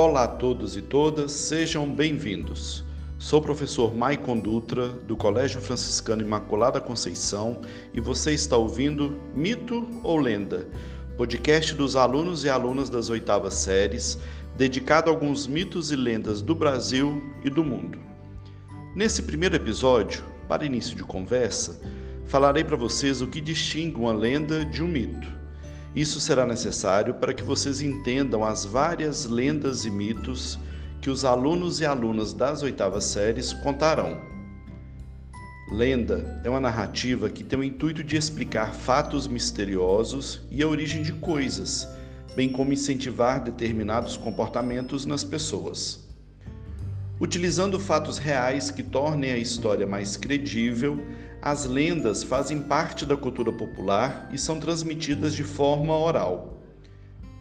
Olá a todos e todas, sejam bem-vindos. Sou o professor Maicon Dutra, do Colégio Franciscano Imaculada Conceição, e você está ouvindo Mito ou Lenda, podcast dos alunos e alunas das oitavas séries, dedicado a alguns mitos e lendas do Brasil e do mundo. Nesse primeiro episódio, para início de conversa, falarei para vocês o que distingue uma lenda de um mito. Isso será necessário para que vocês entendam as várias lendas e mitos que os alunos e alunas das oitavas séries contarão. Lenda é uma narrativa que tem o intuito de explicar fatos misteriosos e a origem de coisas, bem como incentivar determinados comportamentos nas pessoas. Utilizando fatos reais que tornem a história mais credível, as lendas fazem parte da cultura popular e são transmitidas de forma oral.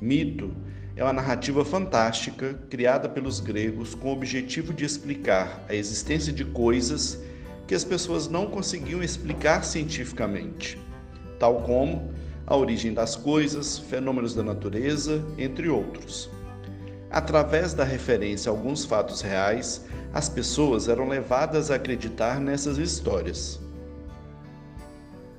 Mito é uma narrativa fantástica criada pelos gregos com o objetivo de explicar a existência de coisas que as pessoas não conseguiam explicar cientificamente, tal como a origem das coisas, fenômenos da natureza, entre outros. Através da referência a alguns fatos reais, as pessoas eram levadas a acreditar nessas histórias.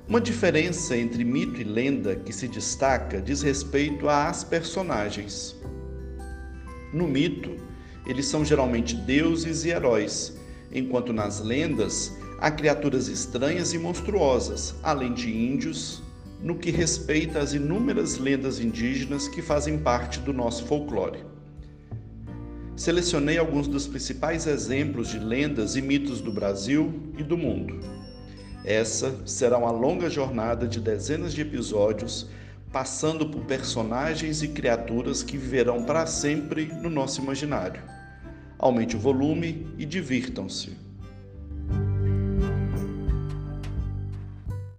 Uma diferença entre mito e lenda que se destaca diz respeito às personagens. No mito, eles são geralmente deuses e heróis, enquanto nas lendas há criaturas estranhas e monstruosas, além de índios, no que respeita às inúmeras lendas indígenas que fazem parte do nosso folclore. Selecionei alguns dos principais exemplos de lendas e mitos do Brasil e do mundo. Essa será uma longa jornada de dezenas de episódios, passando por personagens e criaturas que viverão para sempre no nosso imaginário. Aumente o volume e divirtam-se.